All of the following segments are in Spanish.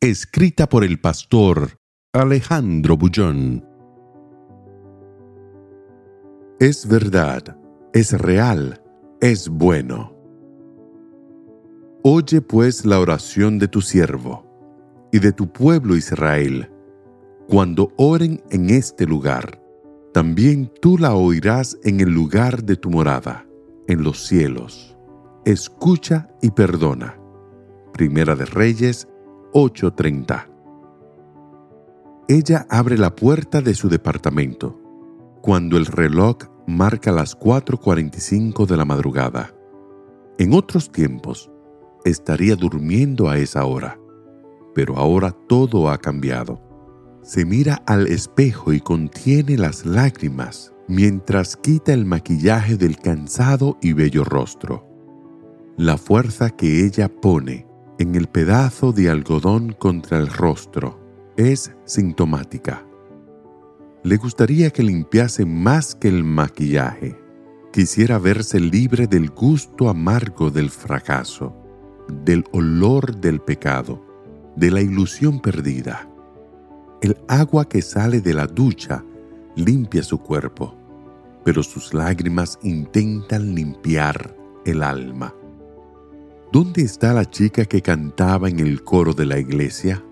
Escrita por el pastor Alejandro Bullón. Es verdad, es real, es bueno. Oye pues la oración de tu siervo y de tu pueblo Israel, cuando oren en este lugar. También tú la oirás en el lugar de tu morada, en los cielos. Escucha y perdona. Primera de Reyes 8:30. Ella abre la puerta de su departamento cuando el reloj marca las 4:45 de la madrugada. En otros tiempos, estaría durmiendo a esa hora, pero ahora todo ha cambiado. Se mira al espejo y contiene las lágrimas mientras quita el maquillaje del cansado y bello rostro. La fuerza que ella pone en el pedazo de algodón contra el rostro es sintomática. Le gustaría que limpiase más que el maquillaje. Quisiera verse libre del gusto amargo del fracaso, del olor del pecado, de la ilusión perdida. El agua que sale de la ducha limpia su cuerpo, pero sus lágrimas intentan limpiar el alma. ¿Dónde está la chica que cantaba en el coro de la iglesia?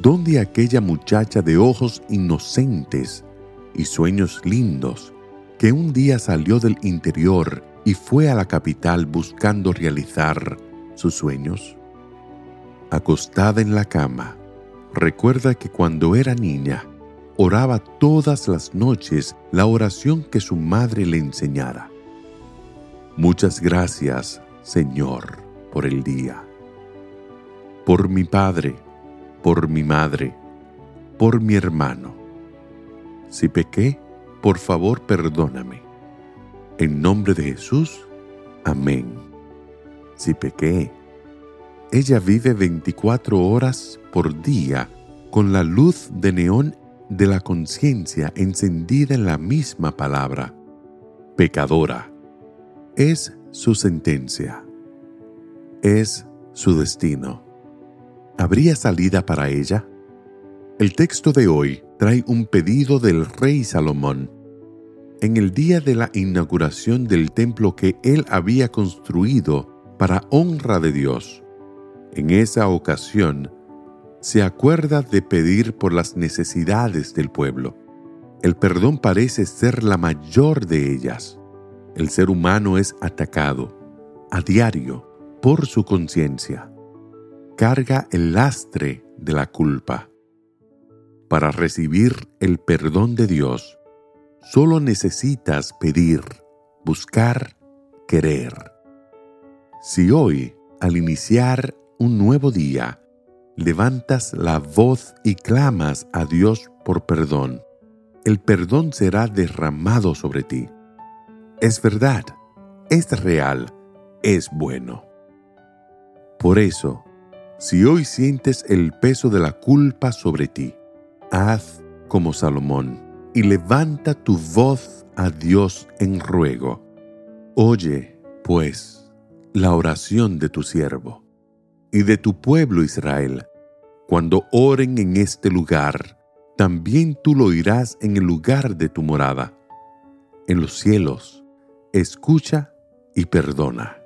¿Dónde aquella muchacha de ojos inocentes y sueños lindos que un día salió del interior y fue a la capital buscando realizar sus sueños? Acostada en la cama, recuerda que cuando era niña, oraba todas las noches la oración que su madre le enseñara. Muchas gracias, Señor por el día. Por mi padre, por mi madre, por mi hermano. Si pequé, por favor perdóname. En nombre de Jesús, amén. Si pequé, ella vive 24 horas por día con la luz de neón de la conciencia encendida en la misma palabra. Pecadora. Es su sentencia es su destino. ¿Habría salida para ella? El texto de hoy trae un pedido del rey Salomón. En el día de la inauguración del templo que él había construido para honra de Dios, en esa ocasión, se acuerda de pedir por las necesidades del pueblo. El perdón parece ser la mayor de ellas. El ser humano es atacado a diario por su conciencia. Carga el lastre de la culpa. Para recibir el perdón de Dios, solo necesitas pedir, buscar, querer. Si hoy, al iniciar un nuevo día, levantas la voz y clamas a Dios por perdón, el perdón será derramado sobre ti. Es verdad, es real, es bueno. Por eso, si hoy sientes el peso de la culpa sobre ti, haz como Salomón y levanta tu voz a Dios en ruego. Oye, pues, la oración de tu siervo y de tu pueblo Israel. Cuando oren en este lugar, también tú lo oirás en el lugar de tu morada. En los cielos, escucha y perdona.